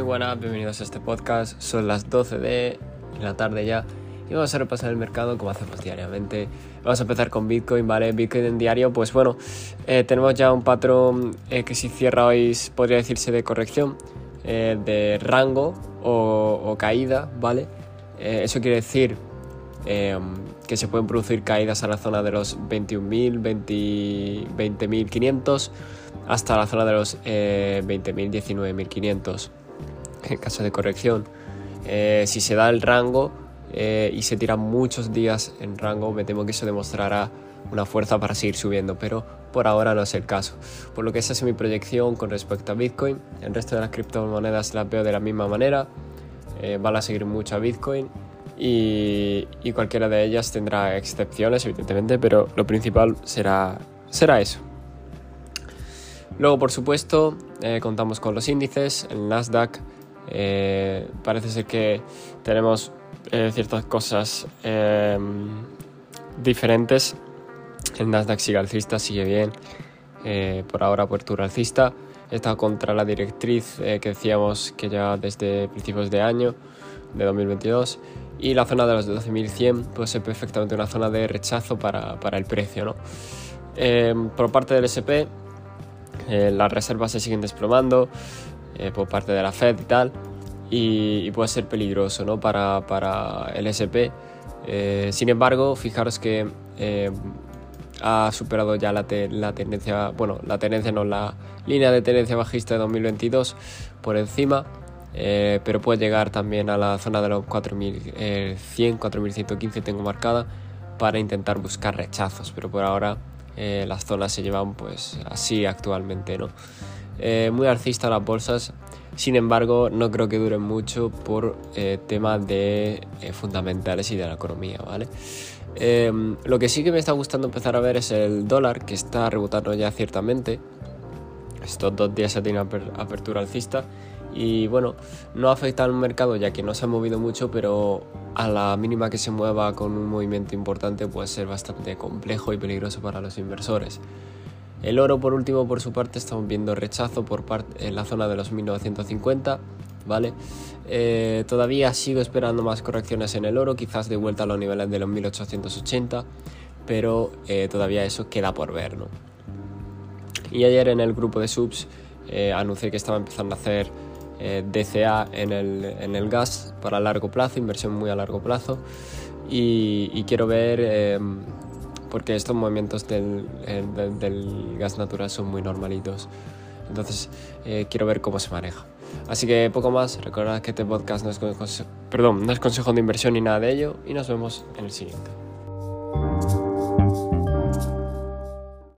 buenas, bienvenidos a este podcast. Son las 12 de la tarde ya y vamos a repasar el mercado como hacemos diariamente. Vamos a empezar con Bitcoin, ¿vale? Bitcoin en diario, pues bueno, eh, tenemos ya un patrón eh, que si cierra hoy podría decirse de corrección, eh, de rango o, caída, ¿vale? eso quiere decir que se pueden producir caídas a la zona de los 21.000, 20.500 hasta la zona de los 20.000, 19.500 en caso de corrección. Eh, si se da el rango eh, y se tiran muchos días en rango, me temo que eso demostrará una fuerza para seguir subiendo, pero por ahora no es el caso. Por lo que esa es mi proyección con respecto a Bitcoin. El resto de las criptomonedas las veo de la misma manera. Eh, van a seguir mucho a Bitcoin y, y, cualquiera de ellas tendrá excepciones, evidentemente, pero lo principal será, será eso. Luego, por supuesto, contamos con los índices, el Nasdaq eh, parece ser que tenemos eh, ciertas cosas eh, diferentes. El Nasdaq sigue alcista, sigue bien. por ahora apertura alcista. Está contra la directriz que decíamos que ya desde principios de año, de 2022. Y la zona de los 12.100 puede ser perfectamente una zona de rechazo para, para el precio. ¿no? por parte del SP, las reservas se siguen desplomando. Eh, por parte de la Fed y tal, y, puede ser peligroso ¿no? para, para el SP. Eh, sin embargo, fijaros que eh, ha superado ya la, la, tendencia, bueno, la tendencia no, la línea de tendencia bajista de 2022 por encima, pero puede llegar también a la zona de los 4100, 4115 tengo marcada para intentar buscar rechazos, pero por ahora las zonas se llevan pues así actualmente, ¿no? Eh, muy alcista las bolsas, sin embargo no creo que duren mucho por eh, temas de eh, fundamentales y de la economía, ¿vale? Em, lo que sí que me está gustando empezar a ver es el dólar, que está rebotando ya ciertamente. Estos dos días ya tiene apertura alcista y bueno, no afecta al mercado ya que no se ha movido mucho, pero a la mínima que se mueva con un movimiento importante puede ser bastante complejo y peligroso para los inversores. El oro, por último, por su parte, estamos viendo rechazo por parte en la zona de los 1950, ¿vale? Eh, todavía sigo esperando más correcciones en el oro, quizás de vuelta a los niveles de los 1880, pero eh, todavía eso queda por ver, ¿no? Y ayer en el grupo de subs eh, anuncié que estaba empezando a hacer DCA en el, en el, gas para largo plazo, inversión muy a largo plazo, y, y quiero ver porque estos movimientos del, del, gas natural son muy normalitos. Entonces eh, quiero ver cómo se maneja. Así que poco más, recordad que este podcast no es, perdón, no es consejo de inversión ni nada de ello y nos vemos en el siguiente.